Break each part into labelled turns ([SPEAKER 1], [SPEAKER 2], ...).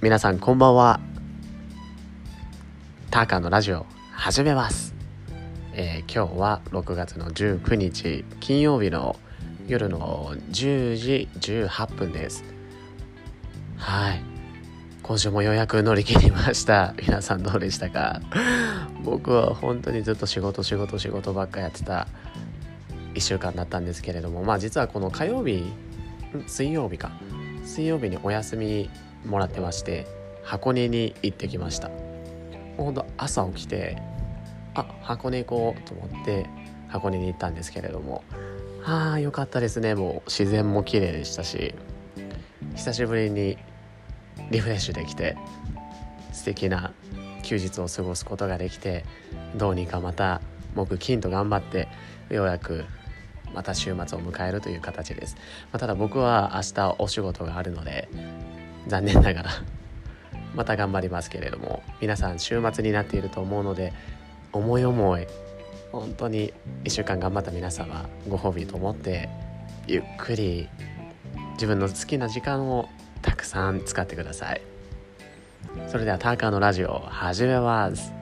[SPEAKER 1] 皆さんこんばんは。ターカーのラジオ始めます、えー今日は6月の19日金曜日の夜の10時18分です。はい。今週もようやく乗り切りました。皆さんどうでしたか？僕は本当にずっと仕事仕事仕事ばっかやってた1週間だったんですけれどもまあ実はこの火曜日水曜日か。水曜日にお休みもらってまして箱根に行ってきました。ほんと朝起きてあ箱根行こうと思って箱根に行ったんですけれどもああよかったですね。もう自然も綺麗でしたし久しぶりにリフレッシュできて素敵な休日を過ごすことができてどうにかまた木金と頑張ってようやくまた週末を迎えるという形です、まあただ僕は明日お仕事があるので残念ながら。また頑張りますけれども。皆さん週末になっていると思うので思い思い本当に1週間頑張った皆様ご褒美と思ってゆっくり自分の好きな時間をたくさん使ってください。それではターカーのラジオ始めます。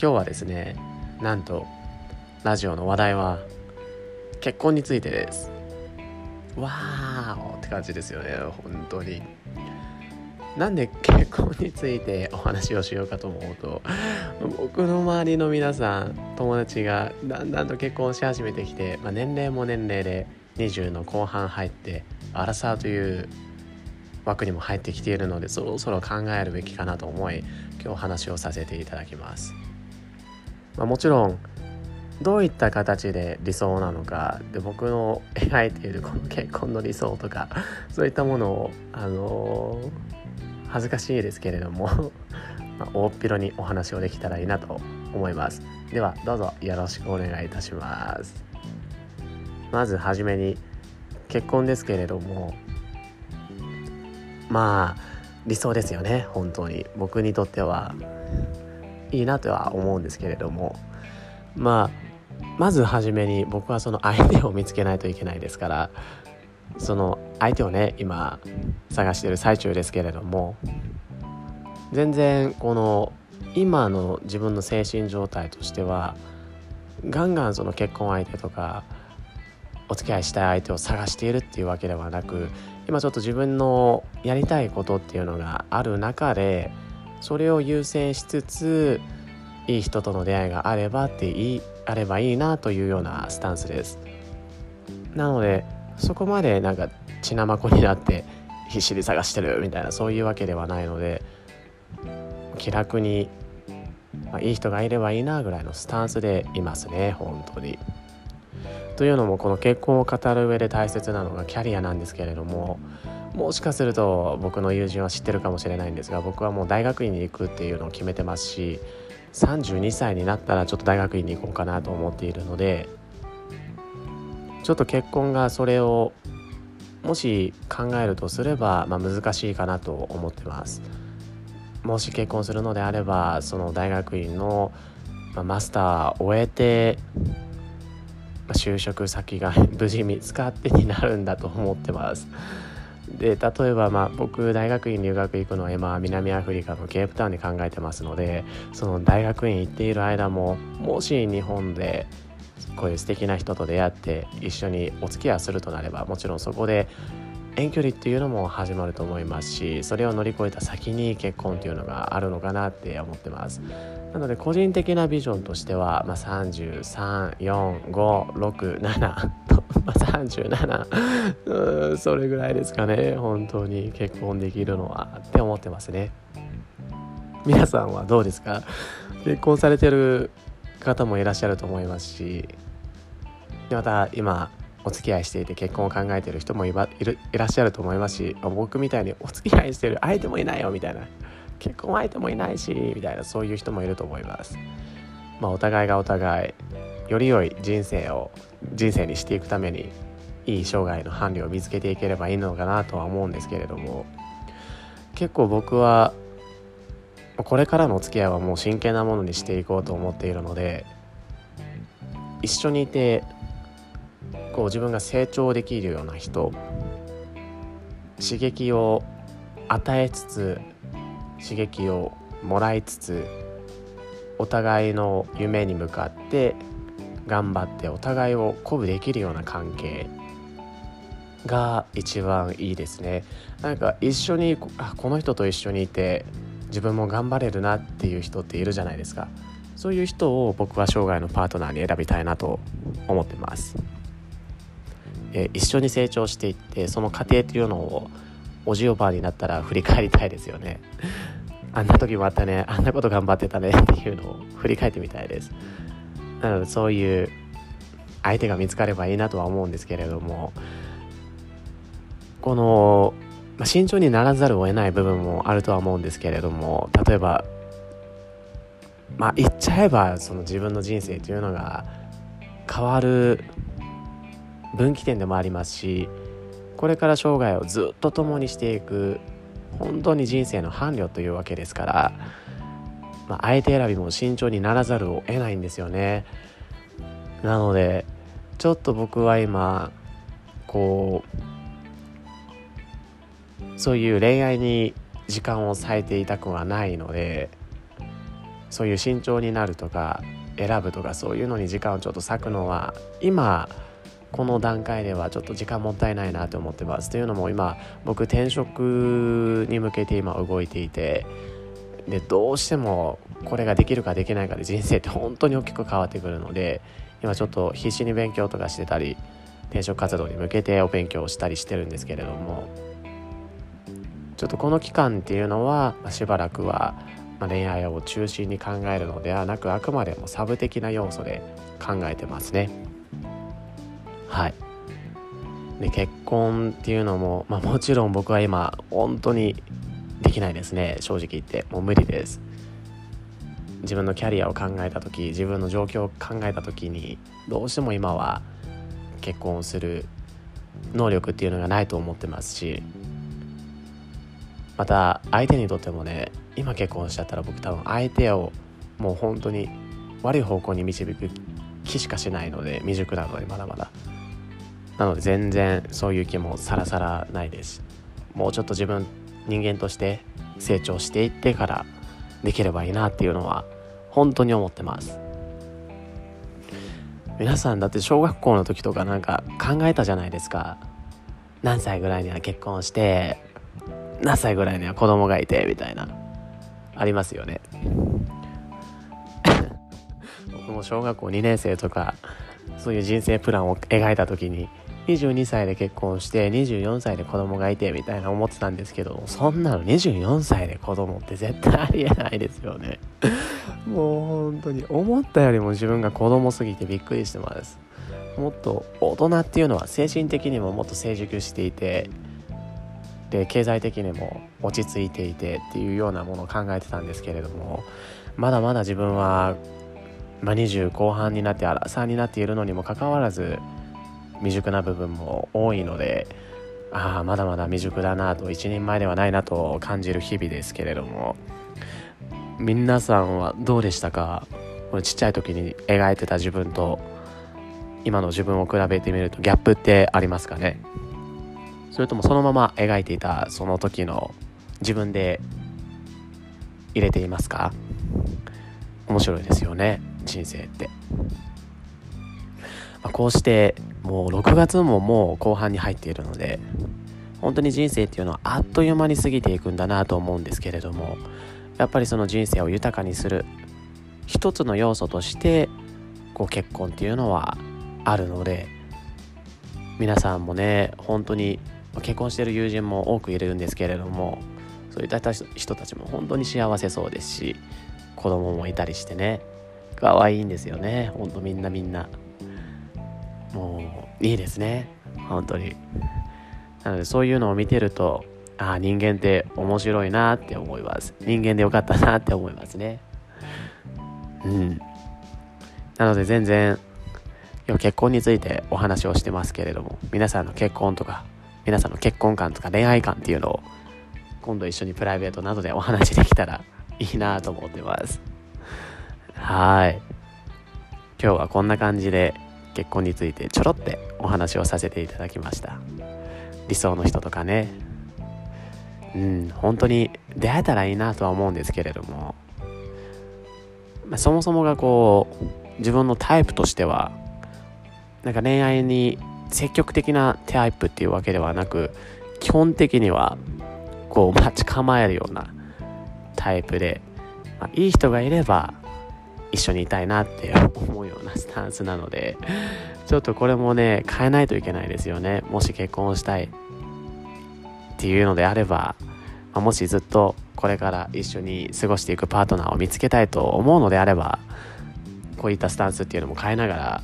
[SPEAKER 1] 今日はですねなんとラジオの話題は結婚についてです。わーおって感じですよね本当に。なんで結婚についてお話をしようかと思うと僕の周りの皆さん友達がだんだんと結婚し始めてきて、まあ、年齢も年齢で20の後半入ってアラサーという枠にも入ってきているのでそろそろ考えるべきかなと思い今日話をさせていただきます、まあ、もちろんどういった形で理想なのかで僕の描いているこの結婚の理想とかそういったものをあのー恥ずかしいですけれども まあ大っぴろにお話をできたらいいなと思います。ではどうぞよろしくお願いいたします。まずはじめに結婚ですけれどもまあ理想ですよね本当に。僕にとってはいいなとは思うんですけれどもまあまずはじめに僕はその相手を見つけないといけないですからその相手をね今探してる最中ですけれども全然この今の自分の精神状態としてはガンガンその結婚相手とかお付き合いしたい相手を探しているっていうわけではなく今ちょっと自分のやりたいことっていうのがある中でそれを優先しつついい人との出会いがあればっていいあればいいなというようなスタンスです。なのでそこまでなんか血なまこになって必死で探してるみたいなそういうわけではないので気楽に、まあ、いい人がいればいいなぐらいのスタンスでいますね本当に。というのもこの結婚を語る上で大切なのがキャリアなんですけれどももしかすると僕の友人は知ってるかもしれないんですが僕はもう大学院に行くっていうのを決めてますし32歳になったらちょっと大学院に行こうかなと思っているのでちょっと結婚がそれをもし考えるとすれば、まあ、難しいかなと思ってます。もし結婚するのであればその大学院の、まあ、マスターを終えて、まあ、就職先が 無事見つかってになるんだと思ってます。で例えばまあ僕大学院留学行くのは今南アフリカのケープタウンに考えてますのでその大学院行っている間ももし日本でこういう素敵な人と出会って一緒にお付き合いするとなればもちろんそこで遠距離っていうのも始まると思いますしそれを乗り越えた先に結婚っていうのがあるのかなって思ってます。なので個人的なビジョンとしては、まあ、334567と、まあ、37うんそれぐらいですかね。本当に結婚できるのはって思ってますね。皆さんはどうですか？結婚されてる方もいらっしゃると思いますしでまた今お付き合いしていて結婚を考えてる人もいばいるいらっしゃると思いますし僕みたいにお付き合いしてる相手もいないよみたいな結婚相手もいないしみたいなそういう人もいると思います。まあ、お互いがお互いより良い人生を人生にしていくためにいい生涯の伴侶を見つけていければいいのかなとは思うんですけれども結構僕はこれからのお付き合いはもう真剣なものにしていこうと思っているので一緒にいてこう自分が成長できるような人刺激を与えつつ刺激をもらいつつお互いの夢に向かって頑張ってお互いを鼓舞できるような関係が一番いいですね。なんか一緒にあこの人と一緒にいて自分も頑張れるなっていう人っているじゃないですか。そういう人を僕は生涯のパートナーに選びたいなと思ってます。え一緒に成長していってその過程っていうのをおじおばあになったら振り返りたいですよね。あんな時もあったねあんなこと頑張ってたねっていうのを振り返ってみたいです。なのでそういう相手が見つかればいいなとは思うんですけれどもこの、まあ、慎重にならざるを得ない部分もあるとは思うんですけれども例えばまあ言っちゃえばその自分の人生というのが変わる分岐点でもありますしこれから生涯をずっと共にしていく本当に人生の伴侶というわけですから、まあ、相手選びも慎重にならざるを得ないんですよね。なのでちょっと僕は今こうそういう恋愛に時間を割いていたくはないのでそういう慎重になるとか選ぶとかそういうのに時間をちょっと割くのは今この段階ではちょっと時間もったいないなと思ってます。というのも今僕転職に向けて今動いていてでどうしてもこれができるかできないかで人生って本当に大きく変わってくるので今ちょっと必死に勉強とかしてたり転職活動に向けてお勉強したりしてるんですけれどもちょっとこの期間っていうのはしばらくは恋愛を中心に考えるのではなくあくまでもサブ的な要素で考えてますね。はい。で結婚っていうのも、まあ、もちろん僕は今本当にできないですね。正直言って。もう無理です。自分のキャリアを考えた時自分の状況を考えた時にどうしても今は結婚をする能力っていうのがないと思ってますしまた相手にとってもね今結婚しちゃったら僕多分相手をもう本当に悪い方向に導く気しかしないので未熟なのでまだまだ。なので全然そういう気もさらさらないです。もうちょっと自分人間として成長していってからできればいいなっていうのは本当に思ってます。皆さんだって小学校の時とかなんか考えたじゃないですか。何歳ぐらいには結婚して何歳ぐらいには子供がいてみたいな。ありますよね。僕も小学校2年生とかそういう人生プランを描いた時に22歳で結婚して24歳で子供がいてみたいな思ってたんですけどそんなの24歳で子供って絶対ありえないですよね。もう本当に思ったよりも自分が子供すぎてびっくりしてます。もっと大人っていうのは精神的にももっと成熟していてで経済的にも落ち着いていてっていうようなものを考えてたんですけれどもまだまだ自分は、まあ、20後半になってアラサーになっているのにもかかわらず未熟な部分も多いのでああまだまだ未熟だなと一人前ではないなと感じる日々ですけれども皆さんはどうでしたか？ちっちゃい時に描いてた自分と今の自分を比べてみるとギャップってありますかね？それともそのまま描いていたその時の自分で入れていますか？面白いですよね人生って、まあ、こうしてもう6月ももう後半に入っているので本当に人生っていうのはあっという間に過ぎていくんだなと思うんですけれどもやっぱりその人生を豊かにする一つの要素としてこう結婚っていうのはあるので皆さんもね本当に結婚してる友人も多くいるんですけれどもそういった人たちも本当に幸せそうですし子供もいたりしてね可愛いんですよね。ほんとみんなみんな。もういいですね。本当に。なのでそういうのを見てるとああ人間って面白いなって思います。人間でよかったなって思いますね。うん。なので全然今日結婚についてお話をしてますけれども皆さんの結婚とか皆さんの結婚観とか恋愛観っていうのを今度一緒にプライベートなどでお話できたらいいなと思ってます。はい。今日はこんな感じで結婚についてちょろってお話をさせていただきました。理想の人とかね。うん本当に出会えたらいいなとは思うんですけれども、まあ、そもそもがこう自分のタイプとしてはなんか恋愛に積極的なタイプっていうわけではなく基本的にはこう待ち構えるようなタイプで、まあ、いい人がいれば一緒にいたいなって思うようなスタンスなので ちょっとこれもね変えないといけないですよね。もし結婚をしたいっていうのであれば、まあ、もしずっとこれから一緒に過ごしていくパートナーを見つけたいと思うのであればこういったスタンスっていうのも変えながら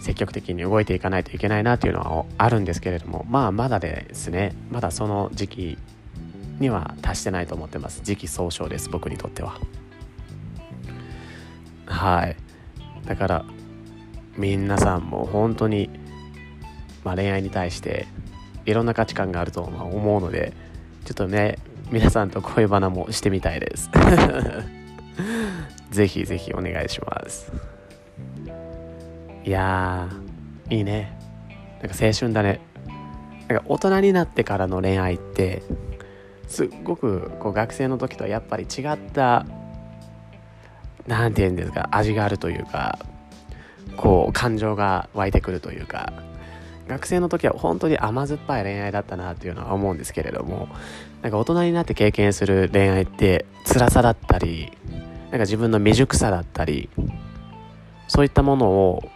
[SPEAKER 1] 積極的に動いていかないといけないなというのはあるんですけれどもまあまだですね。まだその時期には達してないと思ってます。時期尚早です僕にとっては。はい。だから皆さんも本当に、まあ、恋愛に対していろんな価値観があると思うのでちょっとね皆さんと恋バナもしてみたいです。ぜひぜひお願いします。いやーいいね。なんか青春だね。なんか大人になってからの恋愛ってすっごくこう学生の時とはやっぱり違った何て言うんですか味があるというかこう感情が湧いてくるというか学生の時は本当に甘酸っぱい恋愛だったなっていうのは思うんですけれどもなんか大人になって経験する恋愛って辛さだったりなんか自分の未熟さだったりそういったものを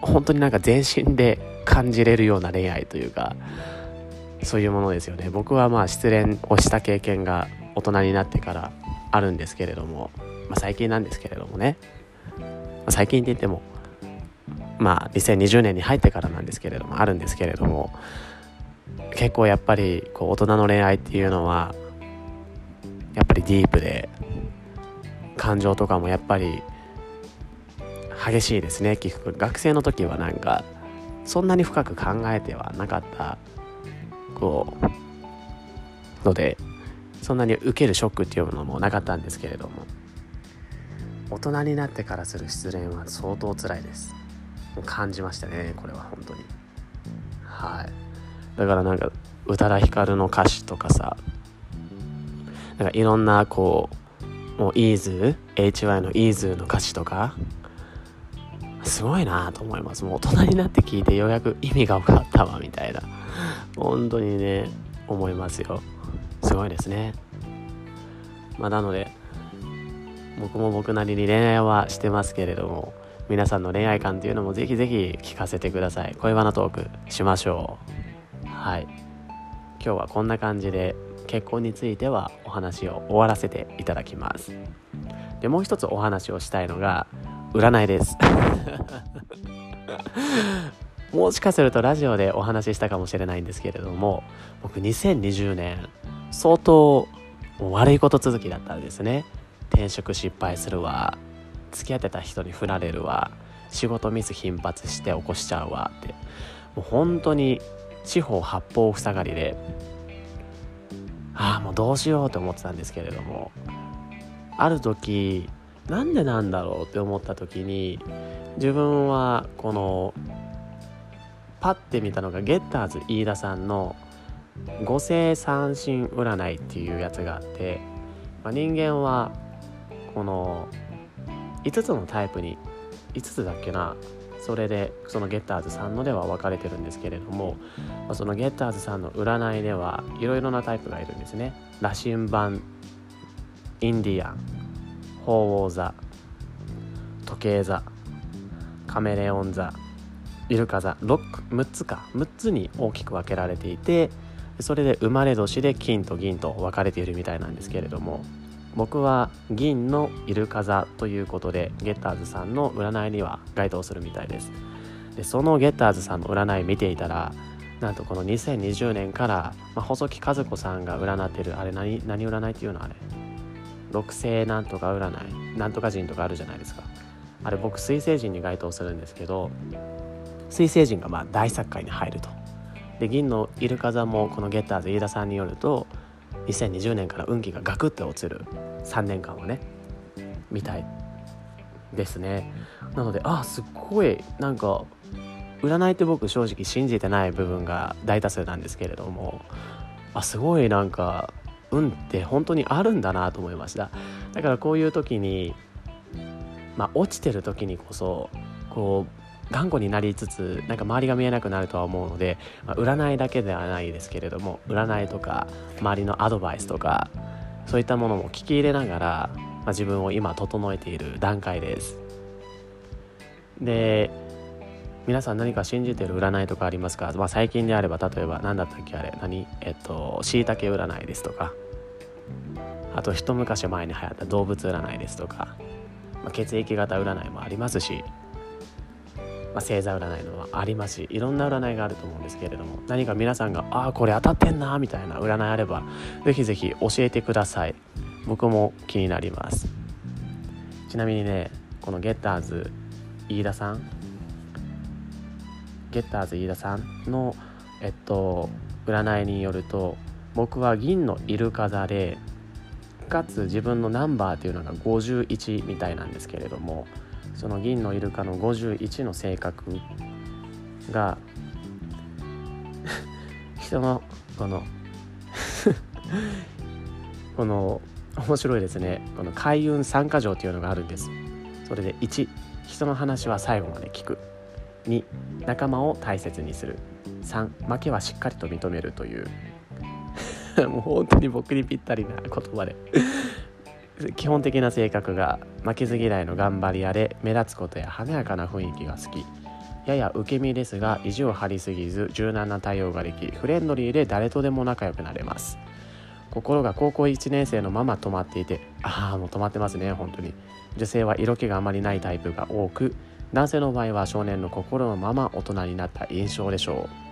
[SPEAKER 1] 本当になんか全身で感じれるような恋愛というかそういうものですよね。僕はまあ失恋をした経験が大人になってからあるんですけれども、まあ、最近なんですけれどもね、まあ、最近って言ってもまあ2020年に入ってからなんですけれどもあるんですけれども結構やっぱりこう大人の恋愛っていうのはやっぱりディープで感情とかもやっぱり激しいですね結局学生の時はなんかそんなに深く考えてはなかったこうのでそんなに受けるショックっていうのもなかったんですけれども大人になってからする失恋は相当辛いです。感じましたねこれは本当に。はい。だからなんか宇多田ヒカルの歌詞とかさなんかいろんなこうもうイーズ HY のイーズの歌詞とかすごいなと思います。もう大人になって聞いてようやく意味が分かったわみたいな。本当にね思いますよ。すごいですね。まあなので僕も僕なりに恋愛はしてますけれども皆さんの恋愛観っていうのもぜひぜひ聞かせてください。恋バナトークしましょう。はい。今日はこんな感じで結婚についてはお話を終わらせていただきます。でもう一つお話をしたいのが占いです。もしかするとラジオでお話ししたかもしれないんですけれども僕2020年相当悪いこと続きだったんですね。転職失敗するわ。付き合ってた人に振られるわ。仕事ミス頻発して起こしちゃうわ。って。もう本当に四方八方塞がりでああもうどうしようと思ってたんですけれどもある時なんでなんだろうって思った時に自分はこのパッて見たのがゲッターズ飯田さんの五星三神占いっていうやつがあって、まあ、人間はこの5つのタイプに5つだっけなそれでそのゲッターズさんのでは分かれてるんですけれども、そのゲッターズさんの占いではいろいろなタイプがいるんですね。羅針盤インディアン鳳凰座時計座カメレオン座イルカ座 6, 6つか。6つに大きく分けられていてそれで生まれ年で金と銀と分かれているみたいなんですけれども僕は銀のイルカ座ということでゲッターズさんの占いには該当するみたいです。でそのゲッターズさんの占い見ていたらなんとこの2020年から、まあ、細木和子さんが占ってるあれ何何占いっていうのあれ？六星なんとか占いなんとか人とかあるじゃないですか。あれ僕水星人に該当するんですけど水星人がまあ大作界に入ると。で銀のイルカ座もこのゲッターズ飯田さんによると2020年から運気がガクッと落ちる。3年間はね。みたいですね。なのであすっごいなんか占いって僕正直信じてない部分が大多数なんですけれどもあすごいなんか運って本当にあるんだなと思いました。だからこういう時にまあ落ちてる時にこそこう頑固になりつつなんか周りが見えなくなるとは思うので、まあ、占いだけではないですけれども占いとか周りのアドバイスとかそういったものも聞き入れながら、まあ、自分を今整えている段階です。で皆さん何か信じてる占いとかありますか、まあ、最近であれば例えば何だったっけあれ？何？えっとしいたけ占いですとか。あと一昔前に流行った動物占いですとか、まあ、血液型占いもありますし、まあ、星座占いのもありますし。いろんな占いがあると思うんですけれども。何か皆さんが「ああこれ当たってんな」みたいな占いあればぜひぜひ教えてください。僕も気になります。ちなみにねこのゲッターズ飯田さんゲッターズ飯田さんのえっと占いによると僕は銀のイルカ座でかつ自分のナンバーっていうのが51みたいなんですけれどもその銀のイルカの51の性格が 人のこの この面白いですね。この開運3か条っていうのがあるんです。それで1人の話は最後まで聞く。2仲間を大切にする。3負けはしっかりと認めるという。もう本当に僕にぴったりな言葉で。基本的な性格が負けず嫌いの頑張り屋で目立つことや華やかな雰囲気が好き。やや受け身ですが意地を張りすぎず柔軟な対応ができフレンドリーで誰とでも仲良くなれます。心が高校1年生のまま止まっていてああもう止まってますね本当に。女性は色気があまりないタイプが多く男性の場合は少年の心のまま大人になった印象でしょう。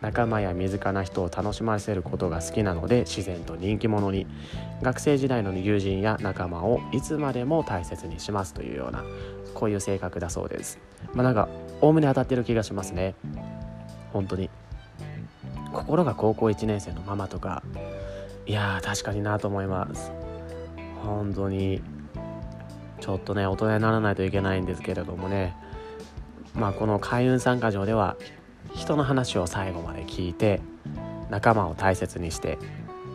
[SPEAKER 1] 仲間や身近な人を楽しませることが好きなので自然と人気者に学生時代の友人や仲間をいつまでも大切にしますというようなこういう性格だそうです。まあなんかおおむね当たってる気がしますね。本当に。心が高校1年生のママとかいやー確かになと思います。本当に。ちょっとね大人にならないといけないんですけれどもね。まあこの開運参加条では人の話を最後まで聞いて仲間を大切にして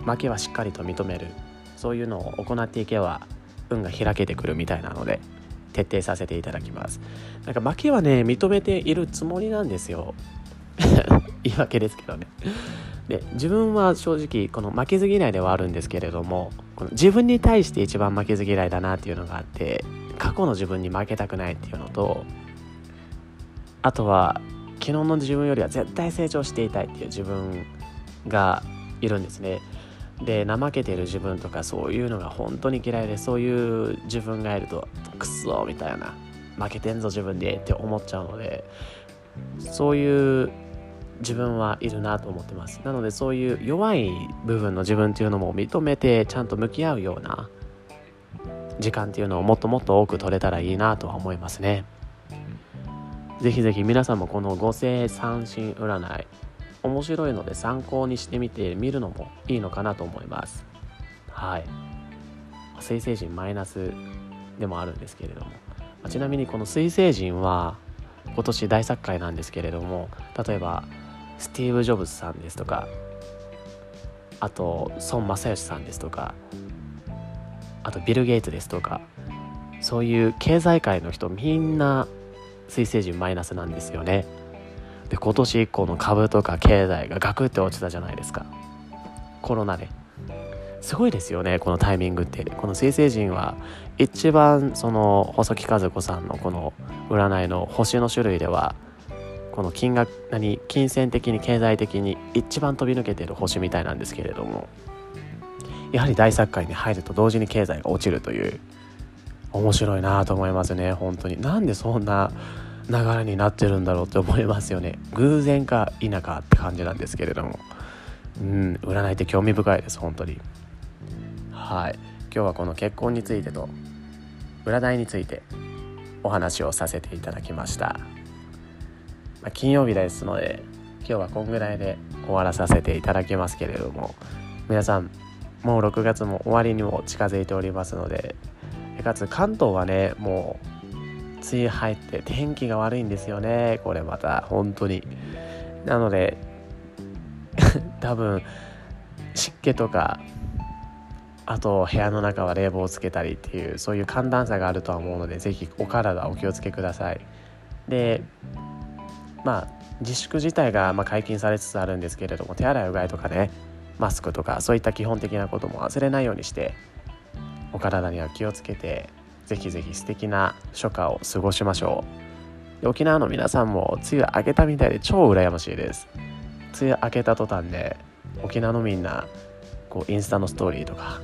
[SPEAKER 1] 負けはしっかりと認める。そういうのを行っていけば運が開けてくるみたいなので徹底させていただきます。なんか負けはね認めているつもりなんですよ。言い訳ですけどね。で自分は正直この負けず嫌いではあるんですけれども自分に対して一番負けず嫌いだなっていうのがあって過去の自分に負けたくないっていうのとあとは昨日の自分よりは絶対成長していたいっていう自分がいるんですね。で怠けてる自分とかそういうのが本当に嫌いでそういう自分がいるとクソみたいな負けてんぞ自分でって思っちゃうのでそういう自分はいるなと思ってます。なのでそういう弱い部分の自分っていうのも認めてちゃんと向き合うような時間っていうのをもっともっと多く取れたらいいなとは思いますね。ぜひぜひ皆さんもこの五星三神占い面白いので参考にしてみてみるのもいいのかなと思います。はい。水星人マイナスでもあるんですけれども。ちなみにこの水星人は今年大作会なんですけれども例えばスティーブ・ジョブズさんですとかあと孫正義さんですとかあとビル・ゲイツですとかそういう経済界の人みんな水星人マイナスなんですよね。で今年以降の株とか経済がガクって落ちたじゃないですか。コロナで。すごいですよねこのタイミングって。この水星人は一番その細木和子さんのこの占いの星の種類ではこの金額何金銭的に経済的に一番飛び抜けてる星みたいなんですけれどもやはり大作界に入ると同時に経済が落ちるという面白いなと思いますね本当に。なんでそんな流れになってるんだろうって思いますよね。偶然か否かって感じなんですけれども。うん占いって興味深いです本当に。はい。今日はこの結婚についてと占いについてお話をさせていただきました、まあ、金曜日ですので今日はこんぐらいで終わらさせていただきますけれども皆さんもう6月も終わりにも近づいておりますのでかつ関東はねもう梅雨入って天気が悪いんですよね。これまた本当に。なので 多分湿気とかあと部屋の中は冷房をつけたりっていうそういう寒暖差があるとは思うので是非お体お気をつけください。でまあ自粛自体がま解禁されつつあるんですけれども手洗いうがいとかねマスクとかそういった基本的なことも忘れないようにしてお体には気をつけてぜひぜひ素敵な初夏を過ごしましょう。沖縄の皆さんも梅雨明けたみたいで超羨ましいです。梅雨明けた途端で沖縄のみんなこうインスタのストーリーとか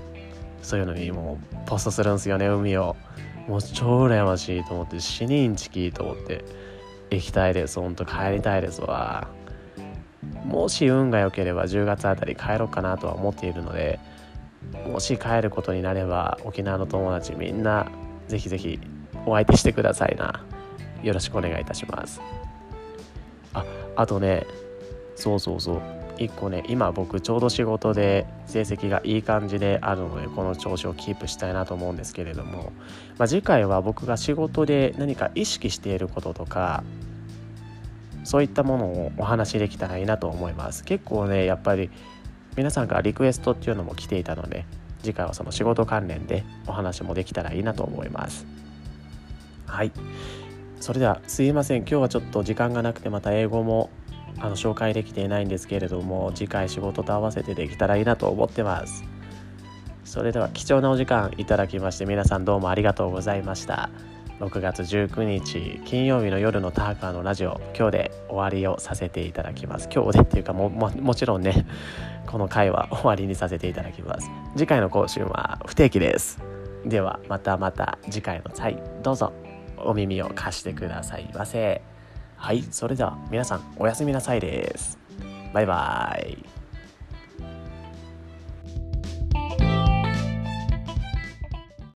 [SPEAKER 1] そういうのにもうポストするんですよね海を。もう超羨ましいと思って死にんちきと思って行きたいです。ほんと帰りたいですわ。もし運が良ければ10月あたり帰ろうかなとは思っているのでもし帰ることになれば沖縄の友達みんなぜひぜひお相手してくださいな。よろしくお願いいたします。ああとねそうそうそう。1個ね今僕ちょうど仕事で成績がいい感じであるのでこの調子をキープしたいなと思うんですけれども、まあ、次回は僕が仕事で何か意識していることとかそういったものをお話しできたらいいなと思います。結構ねやっぱり皆さんからリクエストっていうのも来ていたので次回はその仕事関連でお話もできたらいいなと思います。はい。それではすいません。今日はちょっと時間がなくてまた英語もあの紹介できていないんですけれども次回仕事と合わせてできたらいいなと思ってます。それでは貴重なお時間いただきまして皆さんどうもありがとうございました。6月19日金曜日の夜のターカーのラジオ今日で終わりをさせていただきます。今日でっていうかもももちろんねこの回は終わりにさせていただきます。次回の更新は不定期です。ではまたまた次回の際どうぞお耳を貸してくださいませ。はいそれでは皆さんおやすみなさいです。バイバイ。